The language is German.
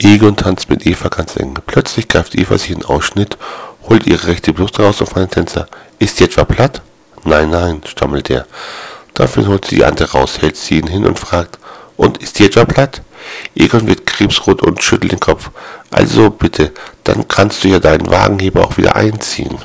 Egon tanzt mit Eva ganz eng. Plötzlich greift Eva sich in Ausschnitt, holt ihre rechte Brust raus auf einen Tänzer. Ist die etwa platt? Nein, nein, stammelt er. Dafür holt sie die andere raus, hält sie ihn hin und fragt, und ist die etwa platt? Egon wird krebsrot und schüttelt den Kopf. Also bitte, dann kannst du ja deinen Wagenheber auch wieder einziehen.